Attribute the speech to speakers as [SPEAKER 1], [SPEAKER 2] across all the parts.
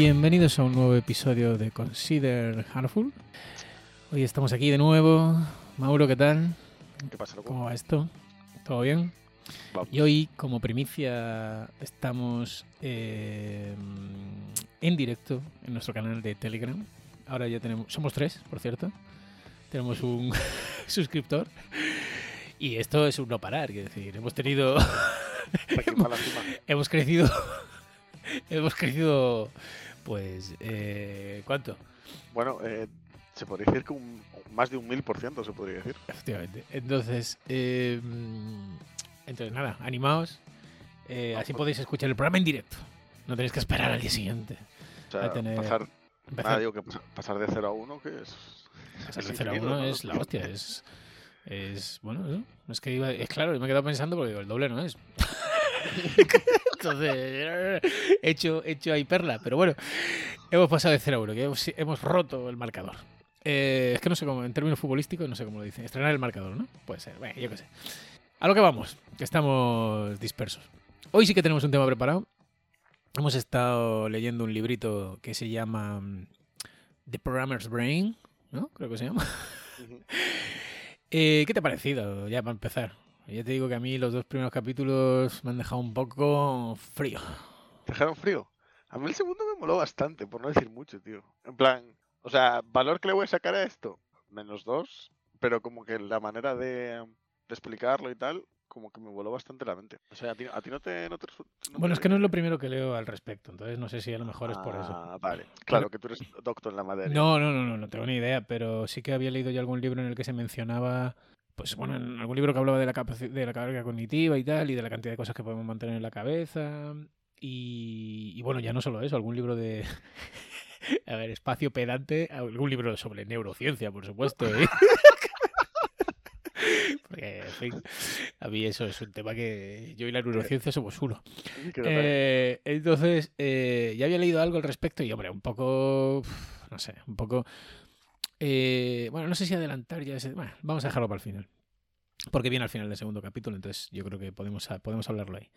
[SPEAKER 1] Bienvenidos a un nuevo episodio de Consider Harmful. Hoy estamos aquí de nuevo. Mauro, ¿qué tal?
[SPEAKER 2] ¿Qué pasa, loco?
[SPEAKER 1] ¿Cómo va esto? ¿Todo bien?
[SPEAKER 2] Vamos.
[SPEAKER 1] Y hoy, como primicia, estamos eh, en directo en nuestro canal de Telegram. Ahora ya tenemos, somos tres, por cierto. Tenemos un suscriptor. Y esto es un no parar, quiero decir, hemos tenido, hemos crecido, hemos crecido, pues, eh, ¿cuánto?
[SPEAKER 2] Bueno, eh, se podría decir que un, más de un mil por ciento se podría decir.
[SPEAKER 1] Efectivamente. Entonces, eh, entonces nada, animaos. Eh, así podéis escuchar el programa en directo. No tenéis que esperar al día siguiente.
[SPEAKER 2] O sea,
[SPEAKER 1] A tener-
[SPEAKER 2] pasar,
[SPEAKER 1] Empezar
[SPEAKER 2] nada, digo que pas- pasar de 0 a 1, que es.
[SPEAKER 1] pasar de
[SPEAKER 2] es
[SPEAKER 1] 0 a
[SPEAKER 2] infinito,
[SPEAKER 1] 1
[SPEAKER 2] ¿no?
[SPEAKER 1] es la hostia. Es, es bueno, eso. Es que iba, es claro, me he quedado pensando porque digo, el doble no es. Entonces, he hecho, he hecho ahí perla. Pero bueno, hemos pasado de 0 a 1, que hemos, hemos roto el marcador. Eh, es que no sé cómo, en términos futbolísticos, no sé cómo lo dicen. Estrenar el marcador, ¿no? Puede ser. Bueno, yo qué sé. A lo que vamos, que estamos dispersos. Hoy sí que tenemos un tema preparado. Hemos estado leyendo un librito que se llama mm, The Programmer's Brain, ¿no? Creo que se llama. Eh, ¿Qué te ha parecido, ya para empezar? Ya te digo que a mí los dos primeros capítulos me han dejado un poco frío.
[SPEAKER 2] ¿Te dejaron frío? A mí el segundo me moló bastante, por no decir mucho, tío. En plan, o sea, valor que le voy a sacar a esto, menos dos, pero como que la manera de, de explicarlo y tal, como que me voló bastante la mente. O sea, a ti, a ti no te. No te resu- no
[SPEAKER 1] Bueno, es que no es lo primero que leo al respecto, entonces no sé si a lo mejor es por eso.
[SPEAKER 2] Ah, vale. Claro, que tú eres doctor en la materia.
[SPEAKER 1] No, no, no, no, no tengo ni idea, pero sí que había leído yo algún libro en el que se mencionaba, pues bueno, en algún libro que hablaba de la, de la carga cognitiva y tal, y de la cantidad de cosas que podemos mantener en la cabeza. Y, y bueno, ya no solo eso, algún libro de... A ver, espacio pedante, algún libro sobre neurociencia, por supuesto. ¿eh? Porque, en fin, a mí eso es un tema que yo y la neurociencia somos uno. Eh, entonces, eh, ya había leído algo al respecto y, hombre, un poco. No sé, un poco. Eh, bueno, no sé si adelantar ya ese. Bueno, vamos a dejarlo para el final. Porque viene al final del segundo capítulo, entonces yo creo que podemos, podemos hablarlo ahí.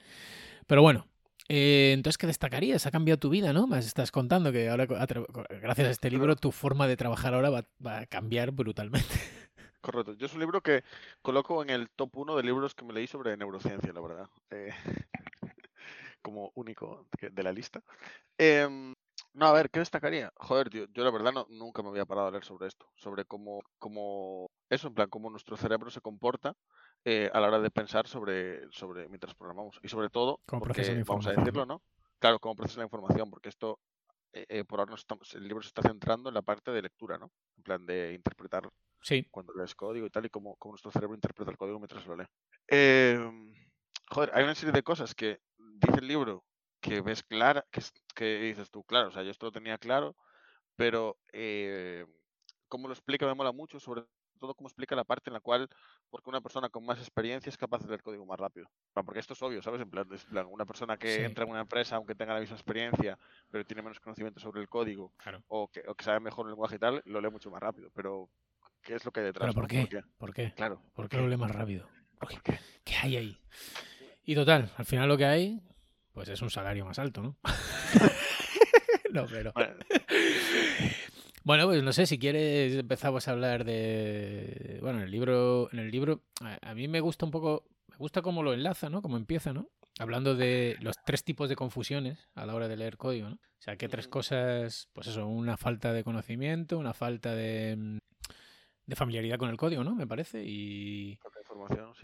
[SPEAKER 1] Pero bueno, eh, entonces, ¿qué destacarías? Ha cambiado tu vida, ¿no? Me estás contando que ahora, gracias a este libro, tu forma de trabajar ahora va, va a cambiar brutalmente.
[SPEAKER 2] Correcto. Yo es un libro que coloco en el top 1 de libros que me leí sobre neurociencia, la verdad. Eh, como único de la lista. Em, no, a ver, ¿qué destacaría? Joder, tío, yo la verdad no, nunca me había parado a leer sobre esto. Sobre cómo, cómo eso, en plan, cómo nuestro cerebro se comporta eh, a la hora de pensar sobre, sobre mientras programamos. Y sobre todo,
[SPEAKER 1] procesa
[SPEAKER 2] porque, vamos a decirlo, ¿no? Claro, cómo procesa la información, porque esto, eh, eh, por ahora, estamos- el libro se está centrando en la parte de lectura, ¿no? En plan, de interpretar
[SPEAKER 1] Sí,
[SPEAKER 2] cuando lees código y tal, y cómo, cómo nuestro cerebro interpreta el código mientras lo lee. Em, joder, hay una serie de cosas que dice el libro que ves clara, que, que dices tú, claro, o sea, yo esto lo tenía claro, pero eh, cómo lo explica me mola mucho, sobre todo cómo explica la parte en la cual, porque una persona con más experiencia es capaz de leer código más rápido. Porque esto es obvio, ¿sabes? En plan, es en plan, una persona que
[SPEAKER 1] Sí.
[SPEAKER 2] entra en una empresa, aunque tenga la misma experiencia, pero tiene menos conocimiento sobre el código,
[SPEAKER 1] claro.
[SPEAKER 2] o que, o que sabe mejor el lenguaje y tal, lo lee mucho más rápido. Pero, ¿qué es lo que hay detrás?
[SPEAKER 1] ¿Pero por
[SPEAKER 2] no?
[SPEAKER 1] qué? ¿Por qué?
[SPEAKER 2] Claro.
[SPEAKER 1] ¿Por qué lo lee más rápido? ¿Por qué?
[SPEAKER 2] ¿Por qué?
[SPEAKER 1] ¿Qué hay ahí? Y total, al final lo que hay, pues es un salario más alto, ¿no? no, pero.
[SPEAKER 2] Bueno,
[SPEAKER 1] Bueno, pues no sé, si quieres empezamos a hablar de. Bueno, en el libro. En el libro. A, a mí me gusta un poco. Me gusta cómo lo enlaza, ¿no? Cómo empieza, ¿no? Hablando de los tres tipos de confusiones a la hora de leer código, ¿no? O sea, que tres cosas. Pues eso, una falta de conocimiento, una falta de. mm, de familiaridad con el código, ¿no? Me parece. Y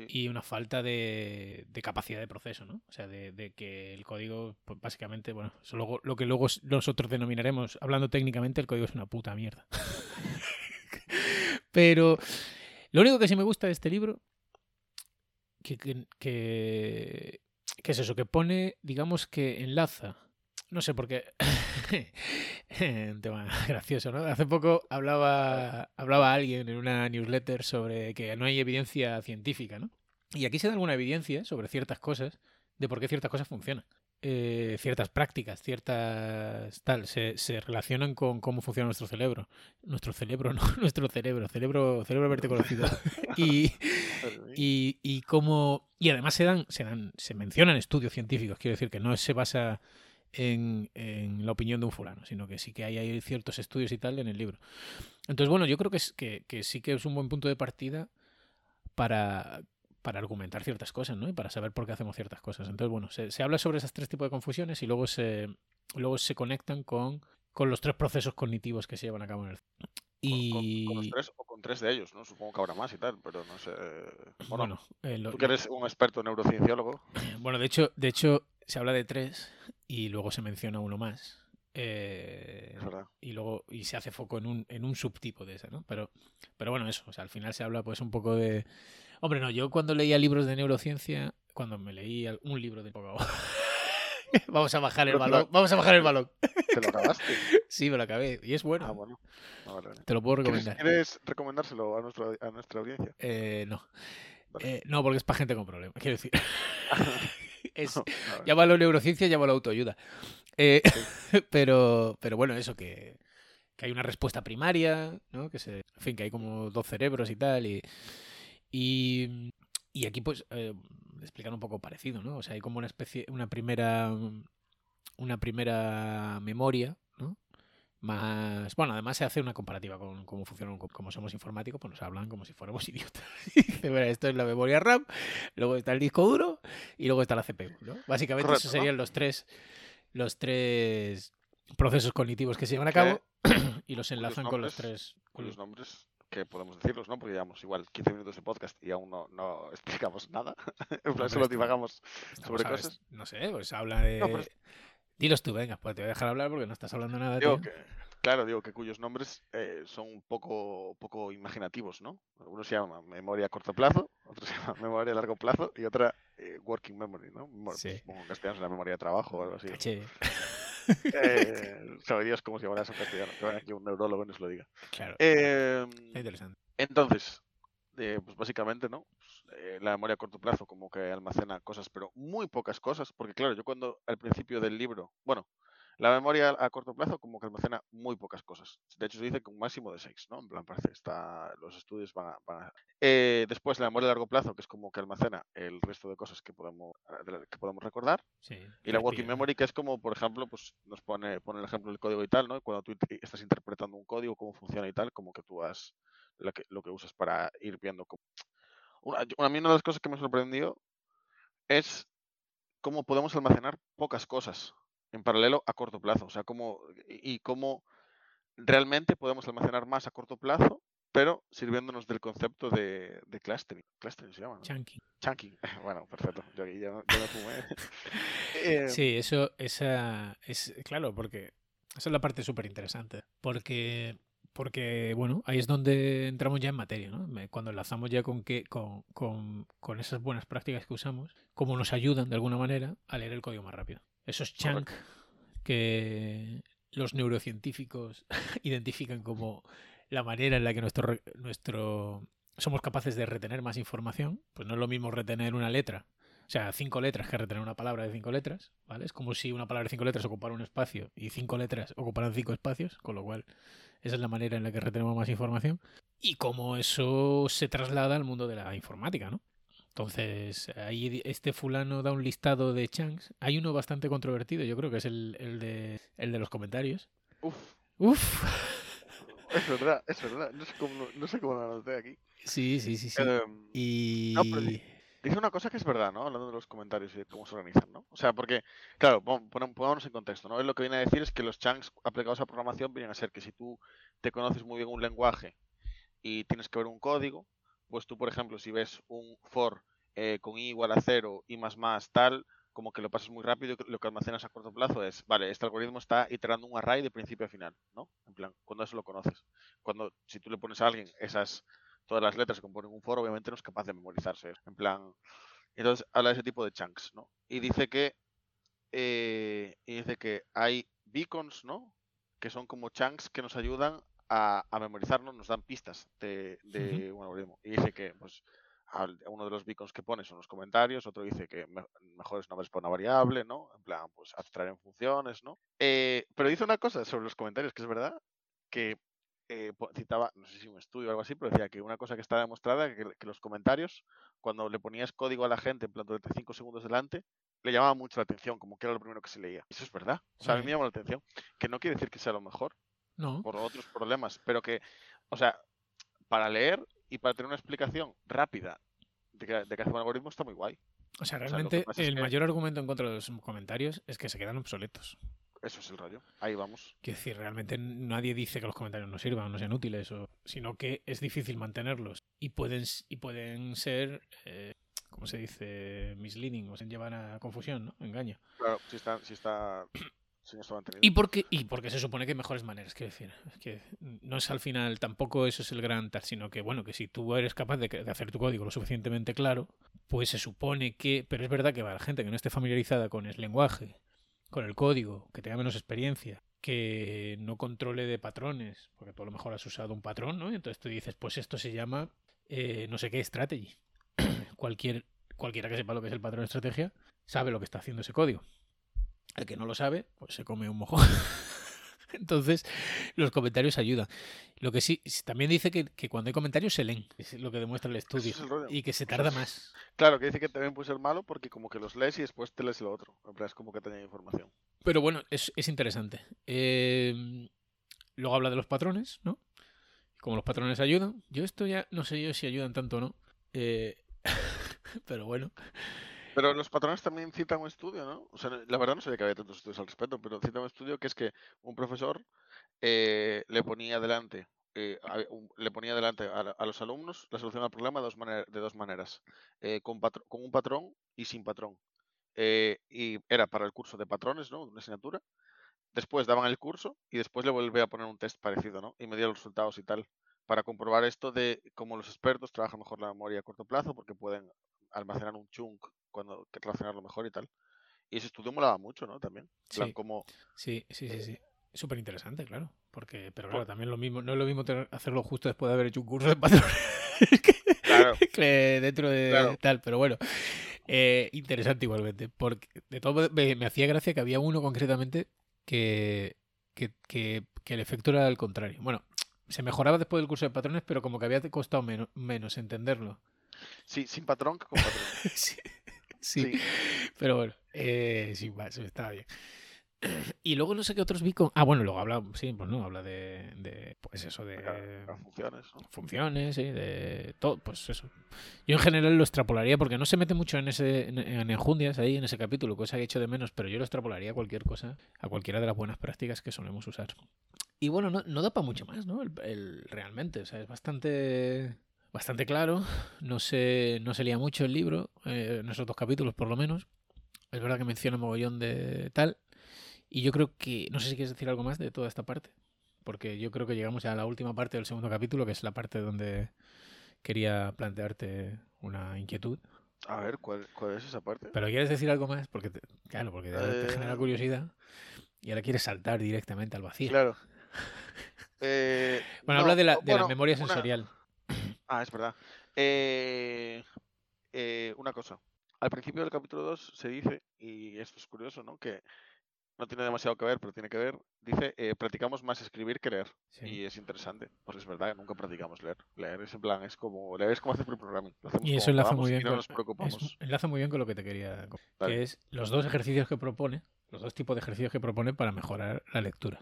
[SPEAKER 1] y una falta de, de capacidad de proceso, ¿no? O sea, de, que el código, pues básicamente, bueno, eso luego, lo que luego nosotros denominaremos, hablando técnicamente, el código es una puta mierda. Pero lo único que sí me gusta de este libro, que, que, que, que es eso, que pone, digamos que enlaza, no sé, porque un tema gracioso, ¿no? Hace poco hablaba, hablaba alguien en una newsletter sobre que no hay evidencia científica, ¿no? Y aquí se da alguna evidencia sobre ciertas cosas, de por qué ciertas cosas funcionan. Eh, ciertas prácticas, ciertas tal, se, se relacionan con cómo funciona nuestro cerebro. Nuestro cerebro, no, nuestro cerebro, cerebro, cerebro verte conocido. y, y, y cómo. Y además se dan, se dan, se mencionan estudios científicos, quiero decir que no se basa en, la opinión de un fulano, sino que sí que hay, ciertos estudios y tal en el libro. Entonces, bueno, yo creo que, es, que, sí que es un buen punto de partida para, para argumentar ciertas cosas, ¿no? Y para saber por qué hacemos ciertas cosas. Entonces, bueno, se, habla sobre esos tres tipos de confusiones y luego se, luego se conectan con, con los tres procesos cognitivos que se llevan a cabo en el
[SPEAKER 2] y... Con, los tres o con tres de ellos, ¿no? Supongo que habrá más y tal, pero no sé. Bueno, bueno eh, lo, tú que eres un experto neurocienciólogo.
[SPEAKER 1] Bueno, de hecho, de hecho, se habla de tres y luego se menciona uno más. Eh. Y luego y se hace foco en un, en un subtipo de ese, ¿no? Pero, pero bueno, eso, o sea, al final se habla pues un poco de... Hombre, no, yo cuando leía libros de neurociencia, cuando me leí un libro de poco vamos a bajar el balón. Vamos a bajar el balón.
[SPEAKER 2] ¿Te lo acabaste?
[SPEAKER 1] Sí, me lo acabé. Y es bueno.
[SPEAKER 2] Ah, bueno. Ah, vale, vale.
[SPEAKER 1] Te lo puedo recomendar.
[SPEAKER 2] ¿Quieres recomendárselo a, nuestro, a nuestra audiencia?
[SPEAKER 1] Eh, no. Vale. Eh, no, porque es para gente con problemas. Quiero decir. es, no, llámalo neurociencia, llámalo autoayuda. Eh, sí. pero, pero bueno, eso que, que hay una respuesta primaria, ¿no? Que se, en fin, que hay como dos cerebros y tal. Y, y, y aquí, pues, explicar un poco parecido, ¿no? O sea, hay como una especie, una primera, una primera memoria, ¿no? Más, bueno, además se hace una comparativa con cómo funciona, como somos informáticos, pues nos hablan como si fuéramos idiotas. Dice, mira, esto es la memoria RAM, luego está el disco duro y luego está la CPU, ¿no? Básicamente Correcto, esos serían ¿no? los tres, los tres procesos cognitivos que se llevan a cabo y los enlazan con los tres.
[SPEAKER 2] Con los nombres que podemos decirlos, ¿no? Porque llevamos igual 15 minutos de podcast y aún no, no explicamos nada. en plan, solo divagamos sobre
[SPEAKER 1] sabes,
[SPEAKER 2] cosas.
[SPEAKER 1] No sé, pues habla de. No, pero... Dilos tú, venga, pues te voy a dejar hablar porque no estás hablando nada.
[SPEAKER 2] Digo que, claro, digo que cuyos nombres eh, son un poco, poco imaginativos, ¿no? Uno se llama memoria a corto plazo, otro se llama memoria a largo plazo y otra eh, working memory, ¿no?
[SPEAKER 1] Sí.
[SPEAKER 2] Supongo en castellano es la memoria de trabajo o algo así.
[SPEAKER 1] Caché.
[SPEAKER 2] Eh, saberías cómo se llamará eso en castellano. Que aquí un neurólogo nos lo diga.
[SPEAKER 1] Claro.
[SPEAKER 2] Eh,
[SPEAKER 1] interesante.
[SPEAKER 2] Entonces, eh, pues básicamente, ¿no? Pues, eh, la memoria a corto plazo como que almacena cosas, pero muy pocas cosas, porque claro, yo cuando al principio del libro, bueno, la memoria a corto plazo como que almacena muy pocas cosas. De hecho, se dice que un máximo de 6, ¿no? En plan, parece que está, los estudios van a... Van a... Eh, después, la memoria a largo plazo, que es como que almacena el resto de cosas que podemos, que podemos recordar.
[SPEAKER 1] Sí,
[SPEAKER 2] y la working memory, que es como, por ejemplo, pues nos pone, pone el ejemplo del código y tal, ¿no? Cuando tú estás interpretando un código, cómo funciona y tal, como que tú has... Lo que, lo que usas para ir viendo cómo... Una, a mí una de las cosas que me sorprendió es cómo podemos almacenar pocas cosas en paralelo a corto plazo. O sea, cómo y cómo realmente podemos almacenar más a corto plazo, pero sirviéndonos del concepto de, de clustering. Clustering se llama, ¿no?
[SPEAKER 1] Chunking.
[SPEAKER 2] Chunking. Bueno, perfecto. Yo aquí ya, ya me fumé. eh,
[SPEAKER 1] sí, eso, esa es claro, porque esa es la parte súper interesante. Porque porque bueno, ahí es donde entramos ya en materia, ¿no? Cuando enlazamos ya con que con, con, con, esas buenas prácticas que usamos, cómo nos ayudan de alguna manera a leer el código más rápido. Esos chunk que los neurocientíficos identifican como la manera en la que nuestro, nuestro somos capaces de retener más información, pues no es lo mismo retener una letra, o sea, cinco letras que retener una palabra de cinco letras, ¿vale? Es como si una palabra de cinco letras ocupara un espacio y cinco letras ocuparan cinco espacios, con lo cual esa es la manera en la que retenemos más información y cómo eso se traslada al mundo de la informática, ¿no? Entonces, ahí este fulano da un listado de chunks. Hay uno bastante controvertido, yo creo que es el, el, de, el de los comentarios.
[SPEAKER 2] Uf.
[SPEAKER 1] Uf.
[SPEAKER 2] Es verdad, es verdad. No sé cómo, no sé cómo lo anoté aquí.
[SPEAKER 1] Sí, sí, sí. sí.
[SPEAKER 2] Um,
[SPEAKER 1] y...
[SPEAKER 2] No, pero dice una cosa que es verdad, ¿no? Hablando de los comentarios y de cómo se organizan, ¿no? O sea, porque, claro, pongámonos en contexto, ¿no? Él lo que viene a decir es que los chunks aplicados a programación vienen a ser que si tú te conoces muy bien un lenguaje y tienes que ver un código, pues tú, por ejemplo, si ves un for eh, con i igual a cero, i más más, tal, como que lo pasas muy rápido y lo que almacenas a corto plazo es, vale, este algoritmo está iterando un array de principio a final, ¿no? En plan, cuando eso lo conoces. Cuando, si tú le pones a alguien esas, todas las letras que componen un for, obviamente no es capaz de memorizarse. En plan, entonces habla de ese tipo de chunks, ¿no? Y dice que, eh, y dice que hay beacons, ¿no? Que son como chunks que nos ayudan a, a memorizarnos, nos dan pistas de, de uh -huh. un algoritmo. Y dice que, pues, uno de los beacons que pone son los comentarios, otro dice que me, mejor es nombres por una variable, ¿no? En plan, pues abstraer en funciones, ¿no? Eh, pero dice una cosa sobre los comentarios, que es verdad, que eh, citaba, no sé si un estudio o algo así, pero decía que una cosa que está demostrada, que, que los comentarios, cuando le ponías código a la gente, en plan, durante 5 segundos delante, le llamaba mucho la atención, como que era lo primero que se leía. Eso es verdad. O sea, a mí me llama la atención. Que no quiere decir que sea lo mejor,
[SPEAKER 1] No.
[SPEAKER 2] por otros problemas, pero que, o sea, para leer y para tener una explicación rápida de que, de que hace un algoritmo está muy guay.
[SPEAKER 1] O sea, realmente el
[SPEAKER 2] que-
[SPEAKER 1] mayor argumento en contra de los comentarios es que se quedan obsoletos.
[SPEAKER 2] Eso es el rollo. Ahí vamos.
[SPEAKER 1] Quiero decir, realmente nadie dice que los comentarios no sirvan, no sean útiles, o, sino que es difícil mantenerlos y pueden, y pueden ser, eh, ¿cómo se dice? Misleading, o se llevan a confusión, ¿no? Engaño.
[SPEAKER 2] Claro, si está, si está,
[SPEAKER 1] Y porque, y porque se supone que hay mejores maneras, quiero decir. Que no es al final, tampoco eso es el gran tal, sino que, bueno, que si tú eres capaz de, hacer tu código lo suficientemente claro, pues se supone que. Pero es verdad que para la gente que no esté familiarizada con el lenguaje, con el código, que tenga menos experiencia, que no controle de patrones, porque tú a lo mejor has usado un patrón, ¿no? Entonces tú dices, pues esto se llama eh, no sé qué strategy. Cualquier, cualquiera que sepa lo que es el patrón de estrategia sabe lo que está haciendo ese código. El que no lo sabe, pues se come un mojón. Entonces, los comentarios ayudan. Lo que sí, también dice que, que cuando hay comentarios se leen, es lo que demuestra el estudio,
[SPEAKER 2] es el rollo.
[SPEAKER 1] y que se tarda más.
[SPEAKER 2] Claro, que dice que también puede ser malo porque como que los lees y después te lees lo otro. Es como que te información.
[SPEAKER 1] Pero bueno, es, es interesante. Eh, luego habla de los patrones, ¿no? Como los patrones ayudan. Yo esto ya no sé yo si ayudan tanto o no. Eh, pero bueno.
[SPEAKER 2] Pero los patrones también citan un estudio, ¿no? O sea, la verdad no sabía que había tantos estudios al respecto, pero citan un estudio que es que un profesor eh, le ponía delante eh, le ponía delante a, los alumnos la solución al problema de dos, maner- de dos maneras, eh, con, patr- con un patrón y sin patrón. Eh, y era para el curso de patrones, ¿no? Una asignatura. Después daban el curso y después le volvía a poner un test parecido, ¿no? Y medía los resultados y tal, para comprobar esto de cómo los expertos trabajan mejor la memoria a corto plazo porque pueden almacenar un chunk cuando relacionarlo mejor y tal. Y ese estudio molaba mucho, ¿no? También. Plan,
[SPEAKER 1] Sí.
[SPEAKER 2] como
[SPEAKER 1] Sí, sí, sí, sí. Súper interesante, claro. Porque, pero claro, también lo mismo, no es lo mismo hacerlo justo después de haber hecho un curso de patrones que,
[SPEAKER 2] Claro.
[SPEAKER 1] que dentro de
[SPEAKER 2] Claro.
[SPEAKER 1] tal, pero bueno. eh, interesante igualmente. Porque de todo me, me hacía gracia que había uno concretamente que, que, que, que el efecto era al contrario. Bueno, se mejoraba después del curso de patrones, pero como que había costado menos, menos entenderlo.
[SPEAKER 2] Sí, sin patrón que con patrón.
[SPEAKER 1] sí, sí.
[SPEAKER 2] Sí.
[SPEAKER 1] Pero bueno, eh, sí, estaba bien. Y luego no sé qué otros vi con... Ah, bueno, luego habla, sí, pues no, habla de, de pues eso, de
[SPEAKER 2] funciones, ¿no?
[SPEAKER 1] funciones, sí, de todo, pues eso. Yo en general lo extrapolaría porque no se mete mucho en ese en, en enjundias ahí en ese capítulo, cosa que he hecho de menos, pero yo lo extrapolaría a cualquier cosa, a cualquiera de las buenas prácticas que solemos usar. Y bueno, no, no da para mucho más, ¿no? El, el- realmente, o sea, es bastante bastante claro, no se no se lía mucho el libro, eh, en esos dos capítulos por lo menos. Es verdad que menciona mogollón de tal y yo creo que no sé si quieres decir algo más de toda esta parte porque yo creo que llegamos ya a la última parte del segundo capítulo, que es la parte donde quería plantearte una inquietud.
[SPEAKER 2] A ver, ¿cuál, cuál es esa parte?
[SPEAKER 1] Pero ¿quieres decir algo más? Porque te, claro, porque te, te genera
[SPEAKER 2] Eh.
[SPEAKER 1] curiosidad y ahora quieres saltar directamente al vacío.
[SPEAKER 2] Claro. Eh,
[SPEAKER 1] Bueno,
[SPEAKER 2] no,
[SPEAKER 1] habla de la, memoria
[SPEAKER 2] una-
[SPEAKER 1] sensorial.
[SPEAKER 2] Ah, es verdad. Eh, eh, una cosa. Al principio del capítulo 2 se dice, y esto es curioso, ¿no? Que no tiene demasiado que ver, pero tiene que ver. Dice, eh, practicamos más escribir que leer.
[SPEAKER 1] Sí.
[SPEAKER 2] Y es interesante. Pues es verdad, nunca practicamos leer. Leer es en plan, es como, leer es como hacer pre-programming.
[SPEAKER 1] Y eso enlaza muy
[SPEAKER 2] y
[SPEAKER 1] bien
[SPEAKER 2] no
[SPEAKER 1] con,
[SPEAKER 2] nos preocupamos.
[SPEAKER 1] es- enlaza muy bien con lo que te quería
[SPEAKER 2] Vale.
[SPEAKER 1] que es los dos ejercicios que propone, los dos tipos de ejercicios que propone para mejorar la lectura.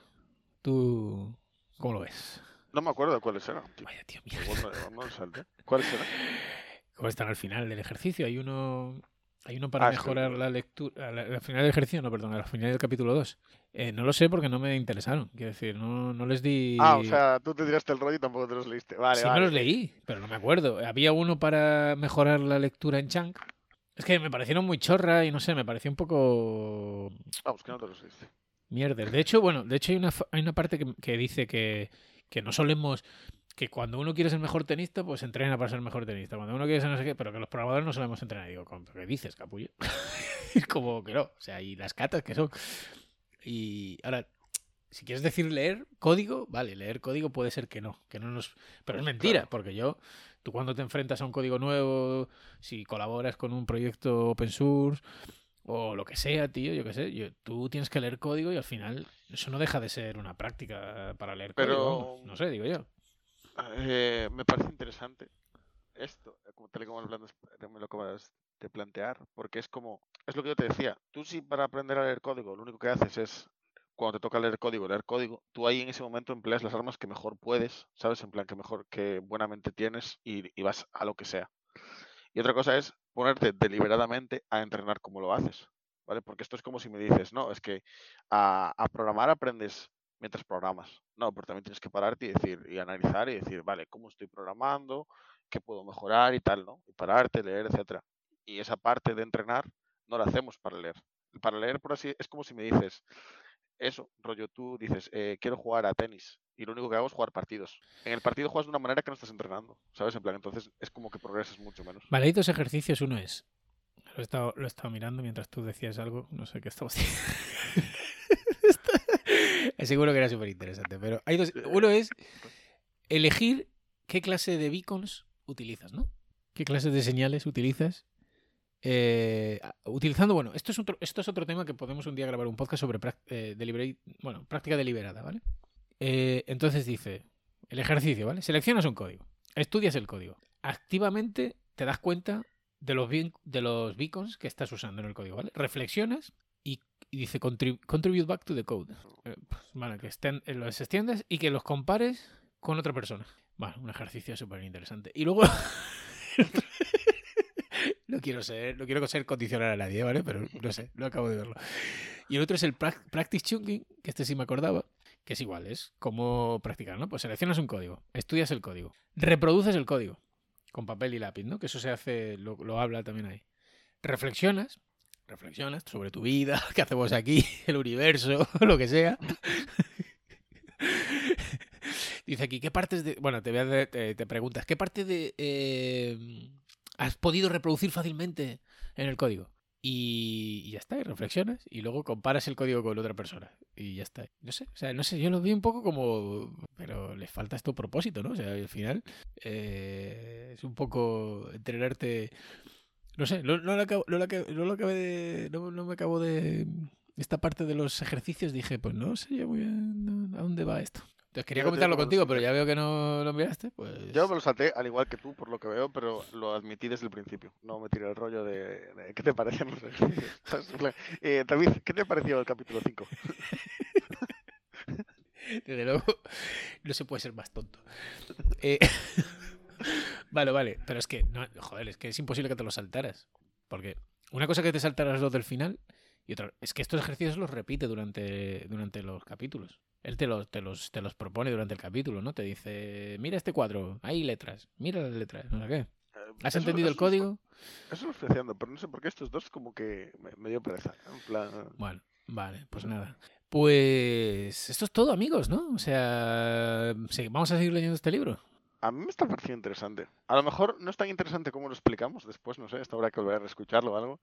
[SPEAKER 1] ¿Tú cómo lo ves?
[SPEAKER 2] No me acuerdo de cuáles eran. tío.
[SPEAKER 1] Vaya tío, mierda.
[SPEAKER 2] ¿Cuáles eran?
[SPEAKER 1] ¿Cómo están al final del ejercicio? Hay uno, hay uno para
[SPEAKER 2] Ah,
[SPEAKER 1] mejorar la lectura. Al, al final del ejercicio, no, perdón, al final del capítulo 2. no lo sé porque no me interesaron. Quiero decir, no, no les di.
[SPEAKER 2] Ah, o sea, tú te tiraste el rollo y tampoco te los leíste. Vale,
[SPEAKER 1] sí
[SPEAKER 2] vale.
[SPEAKER 1] me los leí, pero no me acuerdo. Había uno para mejorar la lectura en Chunk. Es que me parecieron muy chorra y no sé, me pareció un poco
[SPEAKER 2] Vamos, que no te los leíste.
[SPEAKER 1] mierder. De hecho, bueno, de hecho hay una, hay una parte que, que dice que, que no solemos que cuando uno quiere ser mejor tenista, pues entrena para ser mejor tenista. Cuando uno quiere ser no sé qué, pero que los programadores no solemos entrenar. Digo, ¿cómo- ¿qué dices, capullo? como que no. O sea, y las catas que son. Y ahora, si quieres decir leer código, vale, leer código puede ser que no, que no nos... Pero es mentira,
[SPEAKER 2] Claro.
[SPEAKER 1] porque yo, tú cuando te enfrentas a un código nuevo, si colaboras con un proyecto open source o lo que sea, tío, yo qué sé, yo- tú tienes que leer código y al final eso no deja de ser una práctica para leer código.
[SPEAKER 2] Pero-
[SPEAKER 1] vamos. No sé, digo yo.
[SPEAKER 2] Eh, me parece interesante esto, eh, como tal y como me lo acabas de plantear, porque es como, es lo que yo te decía, tú si para aprender a leer código lo único que haces es, cuando te toca leer código, leer código, tú ahí en ese momento empleas las armas que mejor puedes, ¿sabes? En plan, que mejor, que buenamente tienes y, y vas a lo que sea. Y otra cosa es ponerte deliberadamente a entrenar como lo haces, ¿vale? Porque esto es como si me dices, no, es que a, programar aprendes mientras programas. No, pero también tienes que pararte y decir, y analizar y decir, vale, ¿cómo estoy programando? ¿Qué puedo mejorar y tal, ¿no? Y pararte, leer, etcétera. Y esa parte de entrenar no la hacemos para leer. Para leer, por así, es como si me dices, eso, rollo, tú dices, eh, quiero jugar a tenis y lo único que hago es jugar partidos. En el partido juegas de una manera que no estás entrenando, ¿sabes? En plan, entonces es como que progresas mucho menos.
[SPEAKER 1] Vale, hay dos ejercicios. Uno es. Lo he estado, mirando mientras tú decías algo. No sé qué estamos. Seguro que era súper interesante. Pero hay dos. Uno es elegir qué clase de beacons utilizas, ¿no? ¿Qué clases de señales utilizas? Eh, utilizando, bueno, esto es, otro, esto es otro tema que podemos un día grabar un podcast sobre eh, bueno, práctica deliberada, ¿vale? Eh, entonces dice, el ejercicio, ¿vale? Seleccionas un código, estudias el código, activamente te das cuenta de los, de los beacons que estás usando en el código, ¿vale? Reflexionas y, dice contrib contribute back to the code. Eh, pues, vale, que estén, los extiendas y que los compares con otra persona. Bueno, un ejercicio súper interesante. Y luego... no quiero ser, no quiero ser condicionar a nadie, ¿vale? Pero no sé, no acabo de verlo. Y el otro es el Practice Chunking, que este sí me acordaba, que es igual, es como practicar, ¿no? Pues seleccionas un código, estudias el código, reproduces el código con papel y lápiz, ¿no? Que eso se hace, lo, habla también ahí. Reflexionas, reflexionas sobre tu vida, qué hacemos aquí, el universo, lo que sea. Dice aquí, ¿qué partes de. Bueno, te, te, te preguntas, ¿qué parte de. Eh, has podido reproducir fácilmente en el código? Y, ya está, y reflexionas y luego comparas el código con otra persona y ya está. No sé, o sea, no sé, yo lo vi un poco como, pero le falta esto propósito, ¿no? O sea, al final eh, es un poco entrenarte, no sé, no, no, lo, acabo, no, no acabé de, no, no, me acabo de esta parte de los ejercicios dije, pues no sé yo muy bien a dónde va esto. Entonces quería comentarlo contigo, pero ya veo que no lo miraste. Pues...
[SPEAKER 2] Yo me lo salté, al igual que tú, por lo que veo, pero lo admití desde el principio. No me tiré el rollo de, de ¿qué te ejercicios? eh, David, ¿qué te pareció el capítulo 5?
[SPEAKER 1] Desde luego, no se puede ser más tonto. Eh... vale, vale, pero es que, no, joder, es que es imposible que te lo saltaras. Porque una cosa que te saltaras los del final y otra, es que estos ejercicios los repite durante, durante los capítulos. Él te los, te, los, te los propone durante el capítulo, ¿no? Te dice, mira este cuadro, hay letras, mira las letras, no sé qué. ¿Has
[SPEAKER 2] eso,
[SPEAKER 1] entendido
[SPEAKER 2] eso
[SPEAKER 1] el código?
[SPEAKER 2] Eso lo estoy haciendo, pero no sé por qué estos dos como que me, me dio pereza. En plan...
[SPEAKER 1] Bueno, vale, pues nada. Pues esto es todo, amigos, ¿no? O sea, sí, vamos a seguir leyendo este libro.
[SPEAKER 2] A mí me está pareciendo interesante. A lo mejor no es tan interesante como lo explicamos después, no sé, esta habrá que volver a reescucharlo o algo.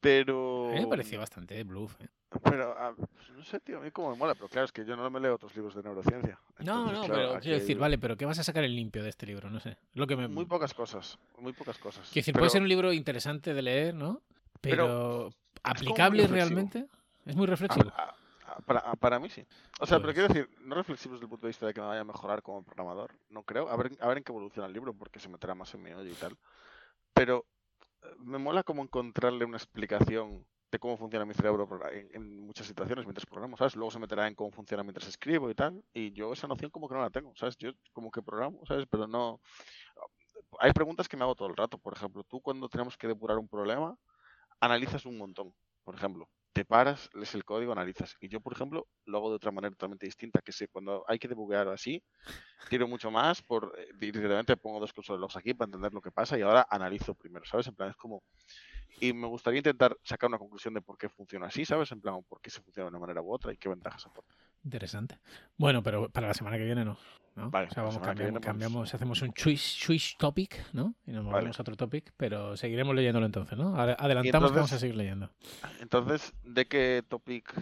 [SPEAKER 2] Pero.
[SPEAKER 1] A mí me pareció bastante bluff. ¿eh?
[SPEAKER 2] Pero, a, no sé, tío, a mí como me mola, pero claro, es que yo no me leo otros libros de neurociencia.
[SPEAKER 1] Entonces, no, no,
[SPEAKER 2] claro,
[SPEAKER 1] pero quiero decir,
[SPEAKER 2] hay
[SPEAKER 1] vale, pero ¿qué vas a sacar en limpio de este libro? No sé. Lo que me...
[SPEAKER 2] Muy pocas cosas, muy pocas cosas.
[SPEAKER 1] Quiero decir,
[SPEAKER 2] pero,
[SPEAKER 1] puede ser un libro interesante de leer, ¿no? Pero, aplicable
[SPEAKER 2] reflexivo.
[SPEAKER 1] realmente. Es muy reflexivo.
[SPEAKER 2] a- a- para, para mí sí. O sea, pero
[SPEAKER 1] Pues-
[SPEAKER 2] quiero decir, no reflexivo desde el punto de vista de que me vaya a mejorar como programador, no creo. A ver, a ver en qué evoluciona el libro, porque se meterá más en mi hoyo y tal. Pero me mola como encontrarle una explicación de cómo funciona mi cerebro en muchas situaciones mientras programo, ¿sabes? Luego se meterá en cómo funciona mientras escribo y tal. Y yo esa noción como que no la tengo, ¿sabes? Yo como que programo, ¿sabes? Pero no... Hay preguntas que me hago todo el rato. Por ejemplo, tú cuando tenemos que depurar un problema, analizas un montón. Por ejemplo, te paras, lees el código, analizas. Y yo, por ejemplo, lo hago de otra manera totalmente distinta, que sé, cuando hay que debuguear así, tiro mucho más por eh, directamente pongo dos console logs aquí para entender lo que pasa y ahora analizo primero, ¿sabes? En plan, es como... Y me gustaría intentar sacar una conclusión de por qué funciona así, ¿sabes? En plan, por qué se funciona de una manera u otra y qué ventajas aporta.
[SPEAKER 1] Interesante. Bueno, pero para la semana que viene no. ¿no?
[SPEAKER 2] Vale,
[SPEAKER 1] o sea, vamos, cambiamos,
[SPEAKER 2] viene, pues-
[SPEAKER 1] cambiamos, hacemos un switch, topic, ¿no? Y nos
[SPEAKER 2] Vale.
[SPEAKER 1] movemos a otro topic, pero seguiremos leyéndolo entonces, ¿no? Ade- Adelantamos que vamos a seguir leyendo.
[SPEAKER 2] Entonces, ¿de qué topic?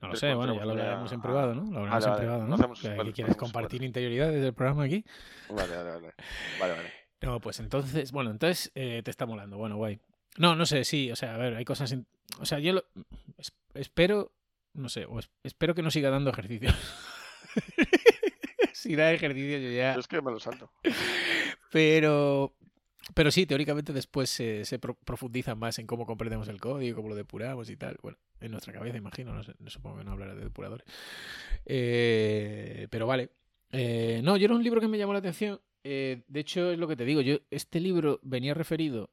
[SPEAKER 1] No lo sé, bueno, ya lo hablaremos en
[SPEAKER 2] ah,
[SPEAKER 1] privado, ¿no? Lo hablaremos
[SPEAKER 2] vale,
[SPEAKER 1] en privado, ¿no?
[SPEAKER 2] hacemos-
[SPEAKER 1] O sea,
[SPEAKER 2] vale,
[SPEAKER 1] ¿qué
[SPEAKER 2] lo
[SPEAKER 1] quieres compartir interioridades del programa aquí?
[SPEAKER 2] Vale, vale, vale. Vale, vale.
[SPEAKER 1] No, pues entonces, bueno, entonces eh, te está molando, bueno, guay. No, no sé, sí, o sea, a ver, hay cosas, in- o sea, yo lo- es- espero, no sé, o es- espero que no siga dando ejercicios. si da ejercicios yo ya...
[SPEAKER 2] Es que me lo salto.
[SPEAKER 1] Pero Pero sí, teóricamente después se, se pro- profundiza más en cómo comprendemos el código, cómo lo depuramos y tal. Bueno, en nuestra cabeza, imagino, no, sé, no supongo que no hablará de depuradores. Eh, pero vale. Eh, no, yo era un libro que me llamó la atención. Eh, de hecho, es lo que te digo. Yo, este libro venía referido,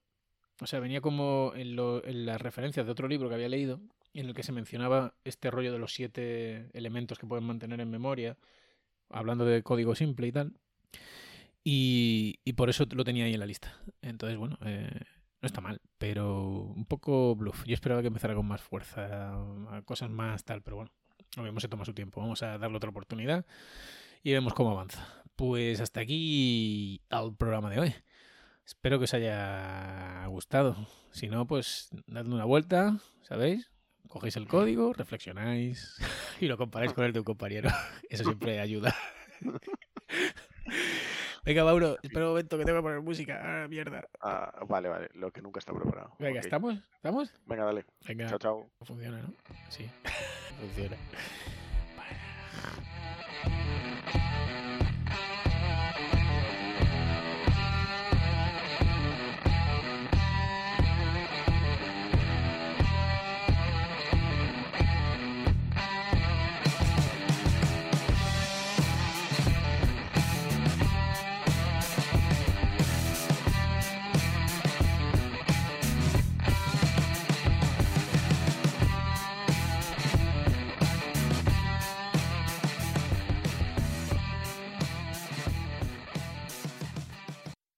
[SPEAKER 1] o sea, venía como en, lo- en las referencias de otro libro que había leído, en el que se mencionaba este rollo de los siete elementos que pueden mantener en memoria, hablando de código simple y tal. Y, por eso lo tenía ahí en la lista. Entonces, bueno, eh, no está mal, pero un poco bluff. Yo esperaba que empezara con más fuerza, cosas más tal, pero bueno, obviamente se toma su tiempo. Vamos a darle otra oportunidad y vemos cómo avanza. Pues hasta aquí el programa de hoy. Espero que os haya gustado. Si no, pues dadle una vuelta, ¿sabéis? Cogéis el código, reflexionáis y lo comparáis con el de un compañero. Eso siempre ayuda. Venga, Mauro, espera un momento que tengo que poner música. Ah, mierda.
[SPEAKER 2] Ah, vale, vale, lo que nunca está preparado.
[SPEAKER 1] Venga. ¿estamos? ¿Estamos?
[SPEAKER 2] Venga, dale.
[SPEAKER 1] Venga,
[SPEAKER 2] Chao, chao.
[SPEAKER 1] funciona, ¿no? Sí, funciona. Vale.